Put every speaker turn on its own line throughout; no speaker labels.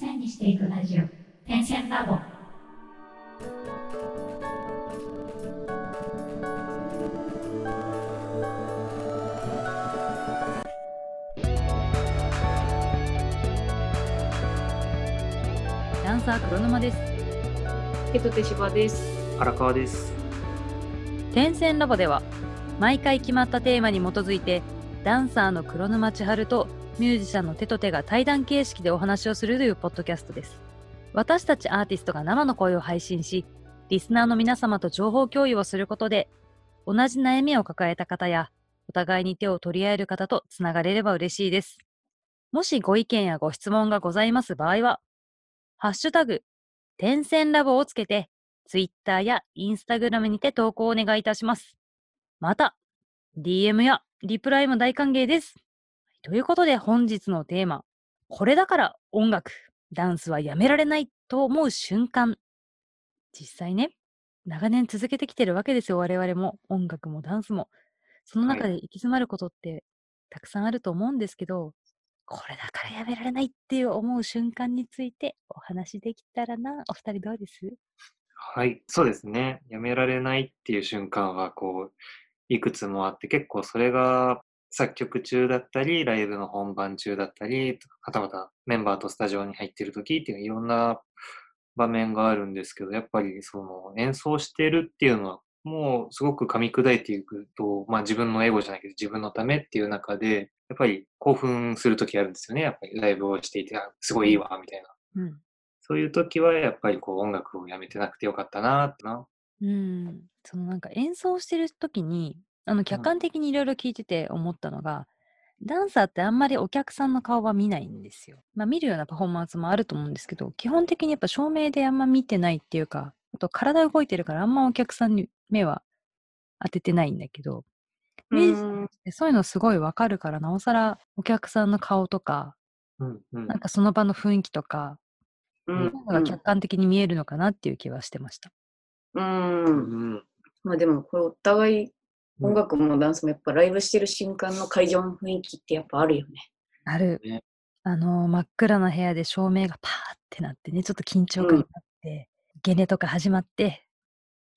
線にしていくラジオ点線ラボ
ダンサー黒沼です
ケトテシバです。
荒川です。
点線ラボでは毎回決まったテーマに基づいてダンサーの黒沼千春とミュージシャンの手と手が対談形式でお話をするというポッドキャストです私たちアーティストが生の声を配信しリスナーの皆様と情報共有をすることで同じ悩みを抱えた方やお互いに手を取り合える方とつながれれば嬉しいですもしご意見やご質問がございます場合はハッシュタグ点線ラボをつけてツイッターやインスタグラムにて投稿をお願いいたします。また、DM やリプライも大歓迎です。ということで本日のテーマ、これだから音楽、ダンスはやめられないと思う瞬間。実際ね、長年続けてきてるわけですよ、我々も。音楽もダンスも。その中
は
で行き詰まることってたくさんあると思うんですけど、これだからやめられないっていう思う瞬間についてお話できたらな。お二人どうです？
はい、そうですね。やめられないっていう瞬間は、こう、いくつもあって、結構それが作曲中だったり、ライブの本番中だったり、はたまたメンバーとスタジオに入ってる時っていういろんな場面があるんですけど、やっぱりその演奏してるっていうのは、もうすごく噛み砕いていくと、まあ自分のエゴじゃないけど自分のためっていう中で、やっぱり興奮する時あるんですよね。やっぱりライブをしていて、あすごいいいわ、みたいな。
うん。
そういう時はやっぱりこう音楽をやめてなくてよかったなってな。
うん、そのなんか演奏してる時にあの客観的にいろいろ聞いてて思ったのが、ダンサーってあんまりお客さんの顔は見ないんですよ。まあ見るようなパフォーマンスもあると思うんですけど基本的にやっぱ照明であんま見てないっていうかあと体動いてるからあんまお客さんに目は当ててないんだけどミュージシャンってそういうのすごいわかるからなおさらお客さんの顔とか
うんうん
なんかその場の雰囲気とか、
う
そういうのが客観的に見えるのかなっていう気はしてました。
うん。
うん
まあでも、これお互い音楽もダンスもやっぱライブしてる瞬間の会場の雰囲気ってやっぱあるよね。
ある。
ね。
あのー真っ暗な部屋で照明がパーってなってね、ちょっと緊張感があって、ゲネとか始まって、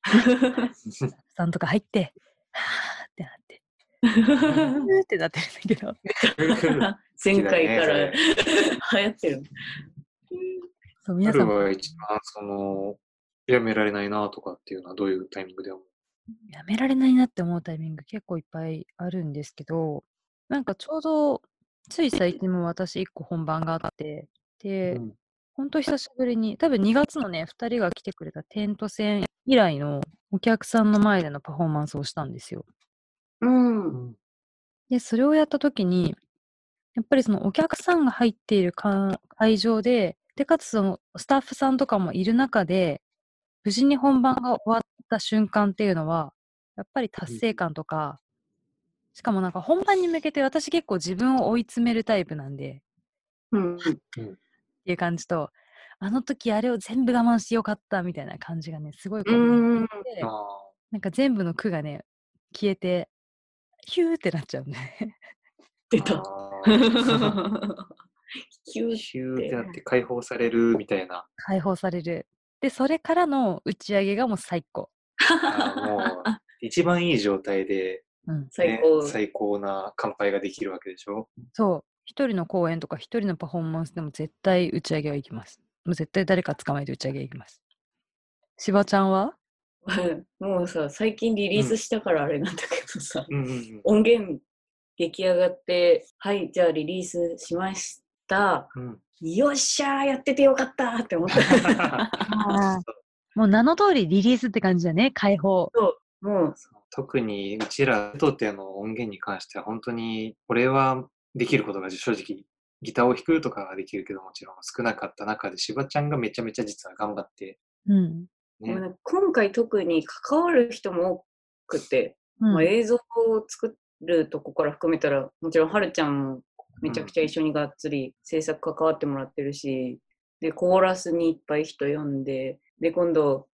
さんとか入って、はーってなって、うーってなってるんだけど、
前回から 流行ってる。
そう、皆さん。
は一番その、やめられないなとかっていうのはどういうタイミングで思う？
やめられないなって思うタイミング結構いっぱいあるんですけど、なんかちょうど、つい最近も私1個本番があって、で、
うん
ほんと久しぶりに、多分2月のね、2人が来てくれたテント戦以来のお客さんの前でのパフォーマンスをしたんですよ。
うん。
うん
で、それをやった時に、やっぱりそのお客さんが入っているか会場で、で、かつそのスタッフさんとかもいる中で、無事に本番が終わった瞬間っていうのは、やっぱり達成感とか、しかもなんか本番に向けて私結構自分を追い詰めるタイプなんで、
うん。
っていう感じと、あの時あれを全部我慢してよかったみたいな感じがね、すごいこ
う
なんか全部の句がね、消えて、ヒューってなっちゃうね。
出た。
ヒューってなって解放されるみたいな。
解放される。で、それからの打ち上げがもう最高。
もう、一番いい状態で、
うん。
最高。
ね最高な乾杯ができるわけでしょ？
そう。一人の公演とか一人のパフォーマンスでも絶対打ち上げは行きます。もう絶対誰か捕まえて打ち上げ行きます。しばちゃんは？
もうさ、最近リリースしたからあれなんだけどさ、
うんうんうん
音源出来上がって、はい、じゃあリリースしました。
うん
よっしゃーやっててよかったって思った。
もう名の通りリリースって感じだね、解放。
もう、
そう特にうちらにとっての音源に関しては本当にこれはできることが正直ギターを弾くとかはできるけどもちろん少なかった中でしばちゃんがめちゃめちゃ実は頑張って
うん。
ね、
も今回特に関わる人も多くて、
うん
まあ、映像を作るとこから含めたら、もちろんはるちゃんもめちゃくちゃ一緒にがっつり制作関わってもらってるし、で、コーラスにいっぱい人呼んで、で、今度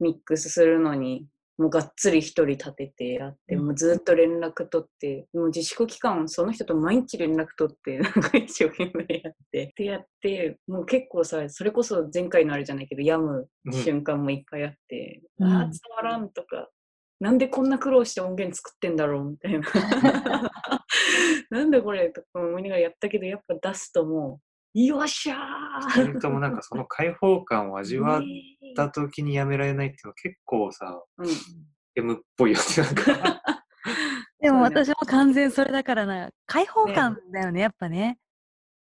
ミックスするのにもうがっつり一人立ててやって、
うん。
もうずっと連絡取って、もう自粛期間、その人と毎日連絡取って、なんか一生懸命やって、ってやって、もう結構さ、それこそ前回のあれじゃないけど、病む瞬間もいっぱいあって、
うん。
ああ、伝わらんとか、なんでこんな苦労して音源作ってんだろうみたいな。なんでこれとか思いながらやったけど、やっぱ出すともう、よっしゃ
二
ー
人ともなんかその開放感を味わった時にやめられないっていうのは結構さ、
うん
M っぽいよね。なんか
でも私も完全それだからな、開放感だよね、やっぱね。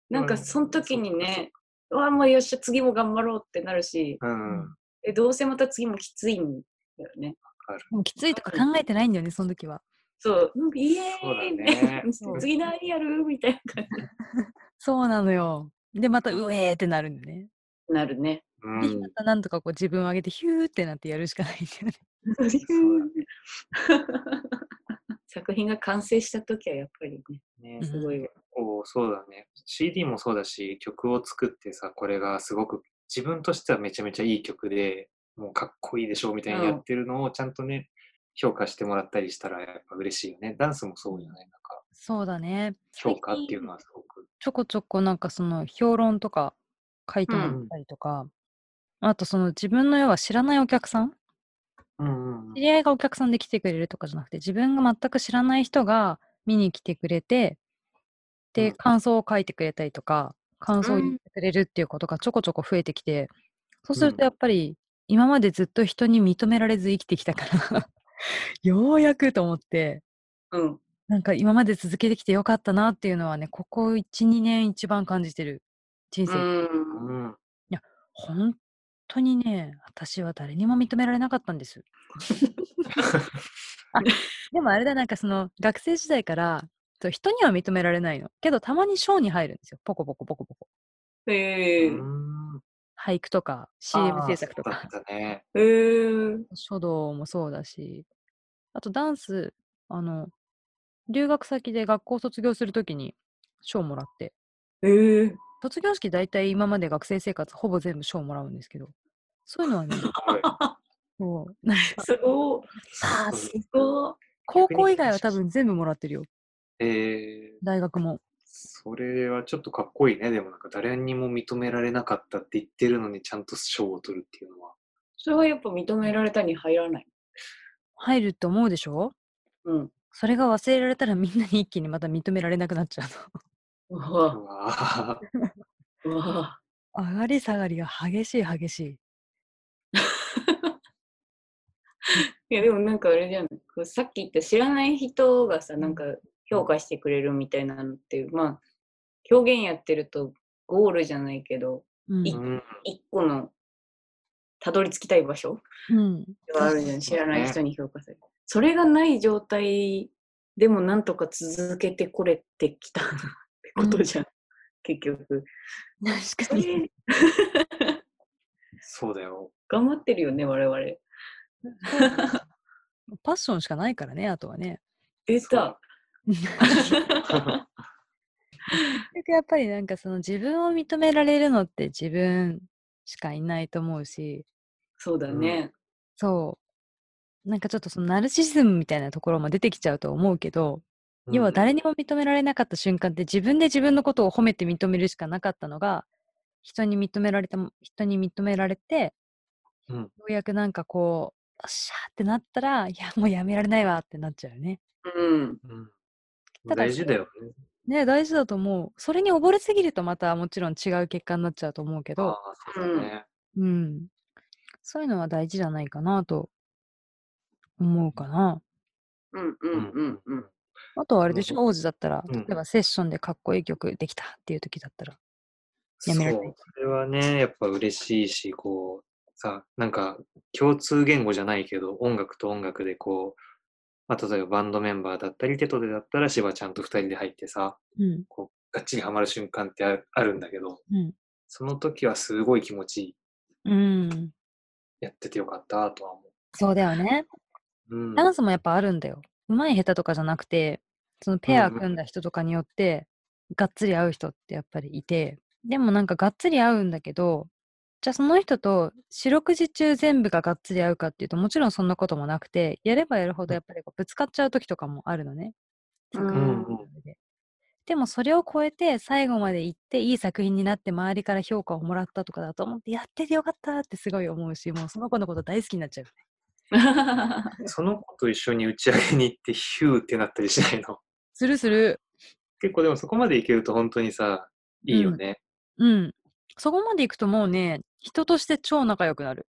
なんかその時にね、うわ、もうよっしゃ、次も頑張ろうってなるし、
うん。
えどうせまた次もきついんだよね。
もうきついとか考えてないんだよね、その時は。
そう、うんイエ
そうだ
ーイ
ね
そう
次何やる？みたいな感
そうなのよ。で、また、うえーってなるんだよね。
なるね。
う
で、
ん
またなんとかこう自分を上げて、ヒューってなってやるしかないんだよね。
作品が完成した時はやっぱりね、
ね
うん
すごい。
こうそうだね。CD もそうだし、曲を作ってさ、これがすごく自分としてはめちゃめちゃいい曲で、もうかっこいいでしょみたいにやってるのをちゃんとね、評価してもらったりしたらやっぱ嬉しいよね。ダンスもそうじゃないなんか、
そうだね。
評価っていうのはすごく。
ちょこちょこなんかその評論とか書いてもらったりとか、あとその自分の要は知らないお客さん？
うんうんうん。
知り合いがお客さんで来てくれるとかじゃなくて、自分が全く知らない人が見に来てくれて、で、
うん。
感想を書いてくれたりとか、感想を
うん
言ってくれるっていうことがちょこちょこ増えてきて、そうする
うん。
とやっぱり、今までずっと人に認められず生きてきたから、ようやくと思って、
うん。
なんか今まで続けてきてよかったなっていうのはね、ここ1、2年一番感じてる。人生。
うん。
うん
本当にね、私は誰にも認められなかったんです。あでもあれだ、なんかその学生時代から人には認められないの。けどたまに賞に入るんですよ。ポコポコポコポコ。
え
俳句とか CM 制作と
そう
か、
ね。
えー、
書道もそうだし、あとダンス、あの、留学先で学校卒業するときに賞もらって、
えー、
卒業式大体今まで学生生活ほぼ全部賞もらうんですけど、そういうのはね、
は
そ うなんか
すごい。すごい。
高校以外は多分全部もらってるよ。
い。えー、
大学も。
それはちょっとかっこいいね。でもなんか誰にも認められなかったって言ってるのにちゃんと賞を取るっていうのは。
それはやっぱ認められたに入らない。
入ると思うでしょ？
うん。
それが忘れられたらみんなに一気にまた認められなくなっちゃう
うわ
うわー
うわ
の。上がり下がりが激しい激しい。
いやでもなんかあれじゃん。こうさっき言った知らない人がさ、なんか評価してくれるみたいなのって、まあ、表現やってるとゴールじゃないけど、
うん。
い
うん
一個のたどり着きたい場所
うん、
あるじゃん。知らない
ね
人に評価される。それがない状態でもなんとか続けてこれてきた ってことじゃん。結局。
確かに。
そうだよ。
頑張ってるよね、我々。
パッションしかないからね、あとはね。
出た。
結局やっぱりなんかその自分を認められるのって自分しかいないと思うし、
そうだね。
そう。なんかちょっとそのナルシシズムみたいなところも出てきちゃうと思うけど、要は
うん
誰にも認められなかった瞬間って自分で自分のことを褒めて認めるしかなかったのが人に認められた人に認められて、
うん
ようやくなんかこうよっしゃーってなったらいやもうやめられないわってなっちゃうよね。
うん。
うん
ただ
大事だよね。
ね大事だと思う。それに溺れすぎるとまたもちろん違う結果になっちゃうと思うけ
あ
ど、
あ、そうだね。
うん。そういうのは大事じゃないかなと思うかな。
うんうんうんうん。
あとはあれでしょ、
う
王子だったら、
うん
例えばセッションでかっこいい曲できたっていう時だったら、やめられない
そう、それはね、やっぱ嬉しいし、こう、さ、なんか共通言語じゃないけど、音楽と音楽でこう、まあ、例えばバンドメンバーだったり、テトでだったら、芝ちゃんと二人で入ってさ、
うん。
こう、がっちりハマる瞬間ってあるんだけど、
うん。
その時はすごい気持ちいい。
うん。
やっててよかったとは思
そうだよね。
う。うん。
ダンスもやっぱあるんだよ。うまい下手とかじゃなくて、そのペア組んだ人とかによって、がっつり合う人ってやっぱりいて、でもなんかがっつり合うんだけど、じゃあその人と四六時中全部ががっつり合うかっていうともちろんそんなこともなくてやればやるほどやっぱりこうぶつかっちゃう時とかもあるのね。
うん
ででもそれを超えて最後まで行っていい作品になって周りから評価をもらったとかだと思ってやっててよかったってすごい思うしもうその子のこと大好きになっちゃう。
その子と一緒に打ち上げに行って ヒューってなったりしないの？
するする。
結構でもそこまでいけると本当にさ、いいよね。
うん。そこまで行くともうね人として超仲良くなる。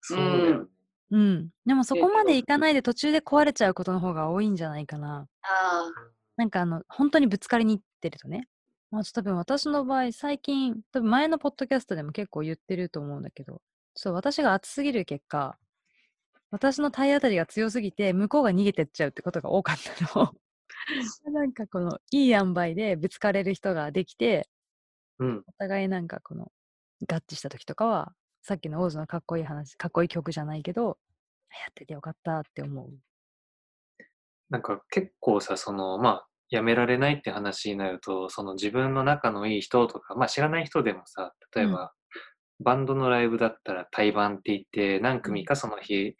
そうだよね。
うん。でもそこまで行かないで途中で壊れちゃうことの方が多いんじゃないかな。
あ
なんかあの、本当にぶつかりに行ってるとね。まあ、ちょっと多分私の場合、最近、多分前のポッドキャストでも結構言ってると思うんだけど、ちょっと私が熱すぎる結果、私の体当たりが強すぎて、向こうが逃げてっちゃうってことが多かったの。なんかこの、いい塩梅でぶつかれる人ができて、
うん。
お互いなんかこの、合致した時とかは、さっきのオーズのかっこいい話、かっこいい曲じゃないけど、やっててよかったって思う。
なんか結構さ、その、まあ、やめられないって話になると、その自分の仲のいい人とか、まあ知らない人でもさ、例えば、バンドのライブだったら対バンって言って、何組かその日、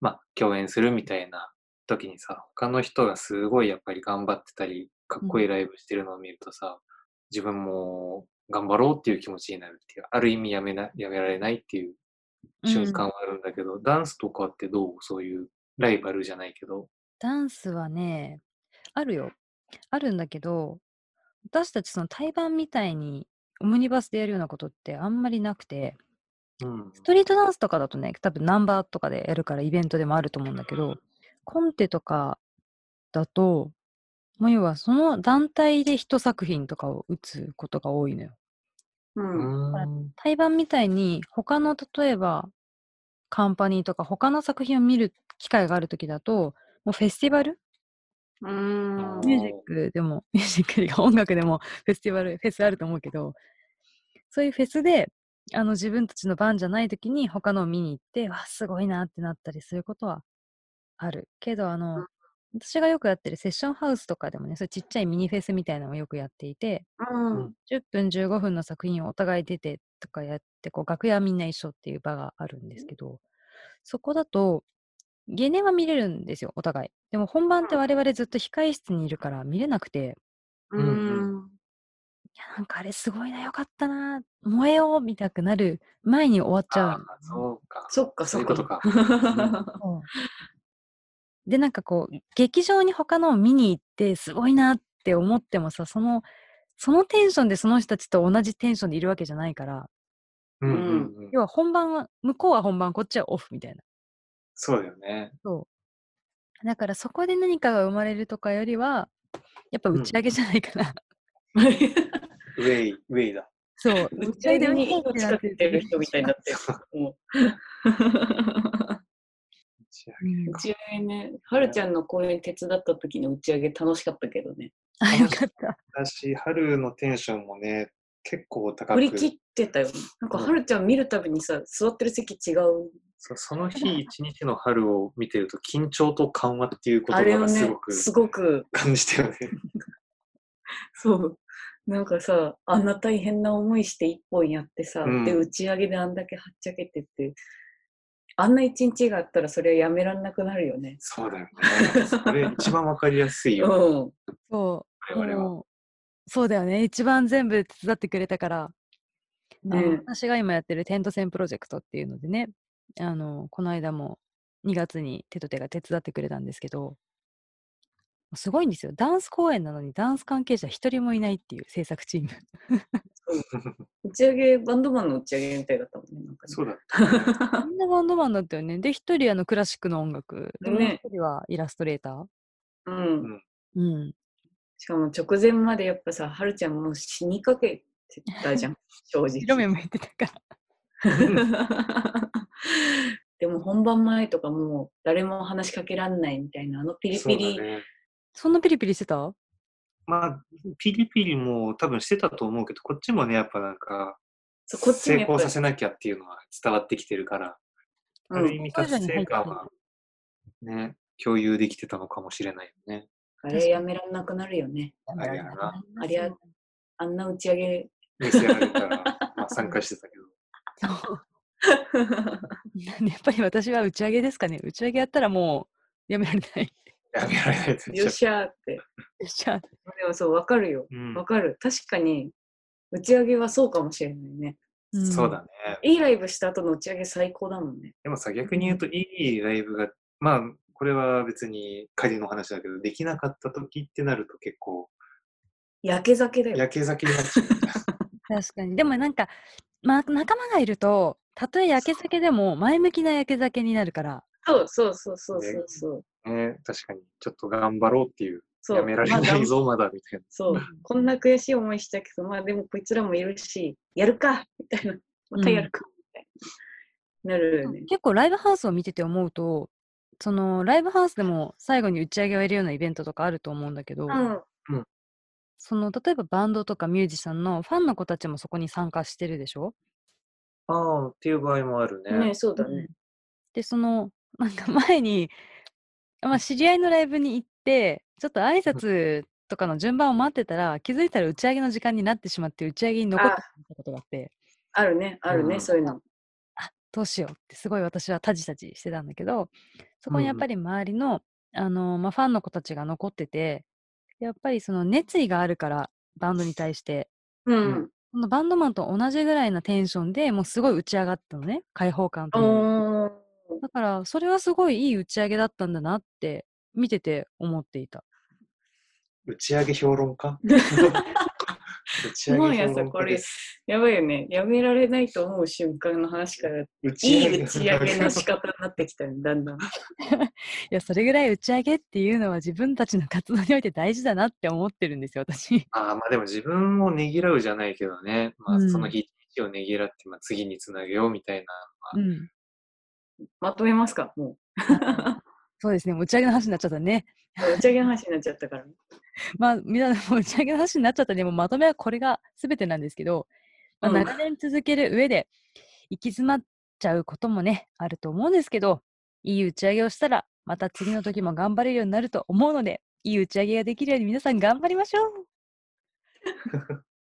まあ共演するみたいな時にさ、他の人がすごいやっぱり頑張ってたり、かっこいいライブしてるのを見るとさ、自分も頑張ろうっていう気持ちになるっていう、ある意味やめな、やめられないっていう瞬間はあるんだけど、ダンスとかってどう？そういうライバルじゃないけど。
ダンスはね、あるよ。あるんだけど、私たちその対バンみたいにオムニバスでやるようなことってあんまりなくて、
うん。
ストリートダンスとかだとね、多分ナンバーとかでやるからイベントでもあると思うんだけど、コンテとかだと、もう要はその団体で一作品とかを打つことが多いのよ。
う。
うんん。
対バンみたいに他の例えばカンパニーとか他の作品を見る機会があるときだと、もうフェスティバル？
うん。
ミュージックでも、ミュージックが音楽でもフェスティバル、フェスあると思うけど、そういうフェスで、あの自分たちの番じゃない時に他のを見に行って、わあ、すごいなってなったりすることはある。けど、あの、私がよくやってるセッションハウスとかでもね、そういうちっちゃいミニフェスみたいなのをよくやっていて、
うん。
10分15分の作品をお互い出てとかやって、こう楽屋みんな一緒っていう場があるんですけど、そこだと、ゲネは見れるんですよ、お互い。でも本番って我々ずっと控室にいるから見れなくて、
うん。
いや、なんかあれすごいな、よかったな、燃えようみたくなる前に終わっちゃう
そうか。
そっか、
そ
そうっ
いうことか。
で、なんかこう、劇場に他のを見に行って、すごいなって思ってもさ、その、そのテンションでその人たちと同じテンションでいるわけじゃないから、
うんうんうん。
要は本番は、向こうは本番、こっちはオフみたいな。
そうだよね。
そう。だからそこで何かが生まれるとかよりは、やっぱ打ち上げじゃないかな。
ウェイ、ウェイだ。
そう。
打ち上げに命かけてる人みたいになってる。打ち上げね、はるちゃんの公演手伝った時の打ち上げ楽しかったけどね。
あ、よかった。
私、春のテンションもね、結構高く
振り切ってたよ。なんかはるちゃん見るたびにさ、座ってる席違う。
そその日 一日の春を見てると緊張と緩和っていう言
あれをね
葉がすご、く
すごく、
感じたよね。
そう。なんかさ、あんな大変な思いして一本やってさ、
うん
で、打ち上げであんだけはっちゃけてって、あんな一日があったらそれはやめらんなくなるよね。
そうだよね。それ一番わかりやすいよ、
うん。
そう。
我々は。
そうだよね。一番全部手伝ってくれたから、
ね
私が今やってるテント戦プロジェクトっていうのでね、あの、この間も2月に手と手が手伝ってくれたんですけど、すごいんですよ。ダンス公演なのにダンス関係者一人もいないっていう制作チーム。
打ち上げ、バンドマンの打ち上げみたいだったもんね。なんかね
そうだったね。
みんなバンドマンだったよね。で、一人あのクラシックの音楽。で、もう
ね
一人はイラストレーター？
うん。
うん。
しかも直前までやっぱさ、はるちゃんもう死にかけてたじゃん、正
白目
直。
向いてたから。
でも本番前とかもう誰も話しかけらんないみたいな、あのピリ
そう
ピリ。
だね。
そんなピリピリしてた？
まあ、ピリピリも多分してたと思うけど、こっちもね、やっぱなんか、
そうこっちも
成功させなきゃっていうのは伝わってきてるから、あ
うん
る意味達成感はね、共有できてたのかもしれないよね。
あれやめらんなくなるよね。
あれやな。
あれやあんな打ち上げ、
見せられたら、まあ 参加してたけど。
やっぱり私は打ち上げですかね。打ち上げやったらもうやめられない。
やめられない
よっしゃーって。
じゃあ、
でもそう、わかるよ。
うん
わかる。確かに、打ち上げはそうかもしれないね。
ん
そうだね。
いいライブした後の打ち上げ最高だもんね。
でもさ、逆に言うと、いいライブが、まあ、これは別に仮の話だけど、できなかった時ってなると結構、
焼け酒だよ。
焼け酒になっちゃう。
確かに。でもなんか、まあ、仲間がいると、たとえ焼け酒でも前向きな焼け酒になるから、
そうそうそうそうそうそう。
ね、確かに、ちょっと頑張ろうっていう、
そう
やめられ
まあ
ないぞ、まだ、みたいな。
そう、こんな悔しい思いしたけど、まあでもこいつらもいるし、やるかみたいな。またやるかみたいな。なるよね。
結構ライブハウスを見てて思うと、そのライブハウスでも最後に打ち上げをやるようなイベントとかあると思うんだけど、
うん。
その例えばバンドとかミュージシャンのファンの子たちもそこに参加してるでしょ？
ああ、っていう場合もあるね。
ねそうだね。
で、その、なんか前に、まあ、知り合いのライブに行って、ちょっと挨拶とかの順番を待ってたら、気づいたら打ち上げの時間になってしまって、打ち上げに残ってしまったことがあって、
あるね、あるね、
うん。
そういうの。
あどうしようってすごい私はタジタジしてたんだけど、そこにやっぱり周りの、あのまあ、ファンの子たちが残ってて、やっぱりその熱意があるから、バンドに対して、
うん。
バンドマンと同じぐらいなテンションでもうすごい打ち上がったのね、開放感とだから、それはすごいいい打ち上げだったんだなって、見てて思っていた。
打ち上げ評論家？打ち上
もうやさ、これ
家です。、
やばいよね。やめられないと思う瞬間の話から、い
打ち
い打ち上げの仕方になってきたよ、だんだん。
いや、それぐらい打ち上げっていうのは自分たちの活動において大事だなって思ってるんですよ、私。
ああ、まあでも自分をねぎらうじゃないけどね。まあ
うん
その日をねぎらって、まあ次につなげようみたいな。
うん。
まとめますか、も
そうですね、もう打ち上げの話になっちゃったね。
う。打ち上げの話になっちゃったから。
まあ、みんな、打ち上げの話になっちゃったね。もうまとめはこれが全てなんですけど、まあ、
うん
長年続ける上で、行き詰まっちゃうこともね、あると思うんですけど、いい打ち上げをしたら、また次の時も頑張れるようになると思うので、いい打ち上げができるように皆さん頑張りましょう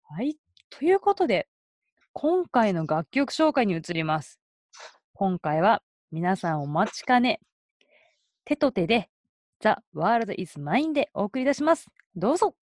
はい。ということで、今回の楽曲紹介に移ります。今回は皆さんお待ちかね、手と手で The World is Mine でお送りいたします。どうぞ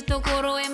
同じところへ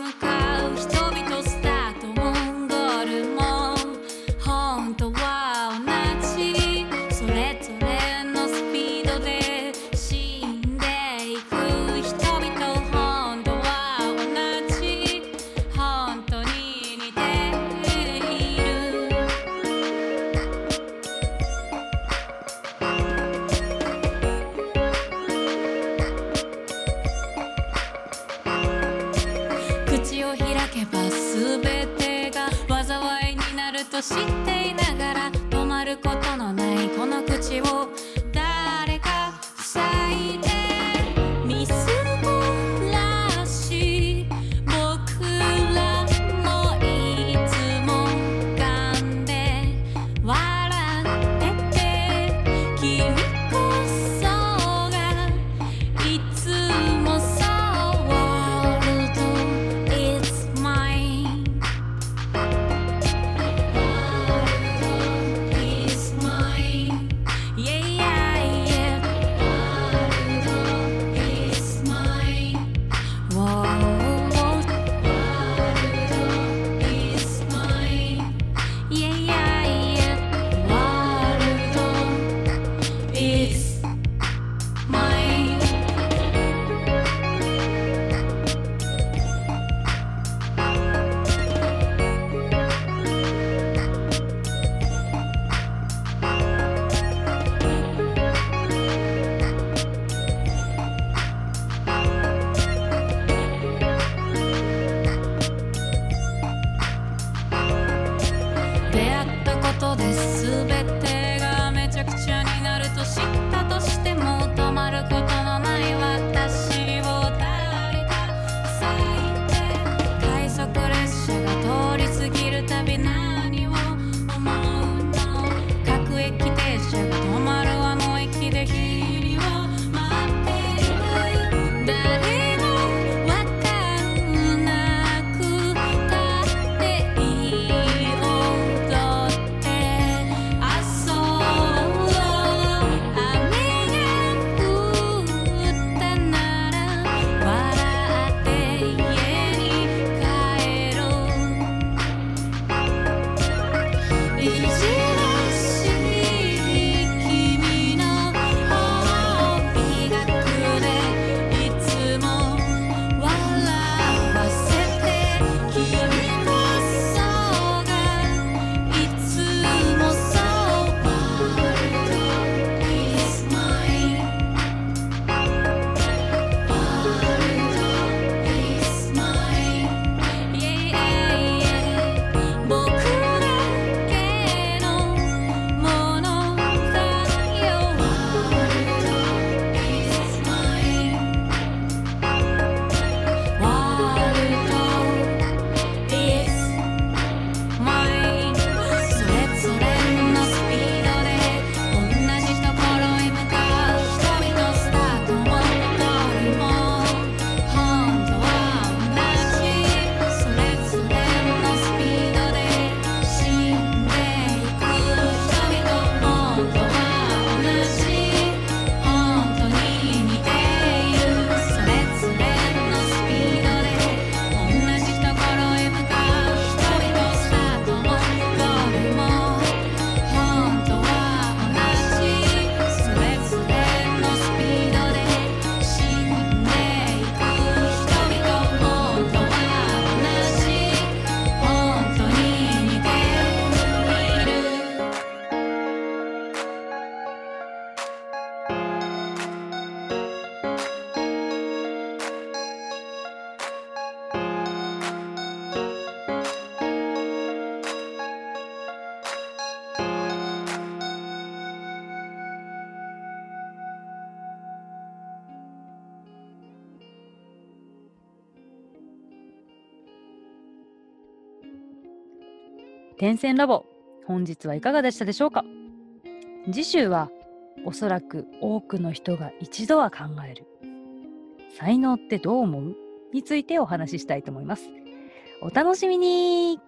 点線ラボ本日はいかがでしたでしょうか？次週はおそらく多くの人が一度は考える才能ってどう思う？についてお話ししたいと思います。お楽しみに。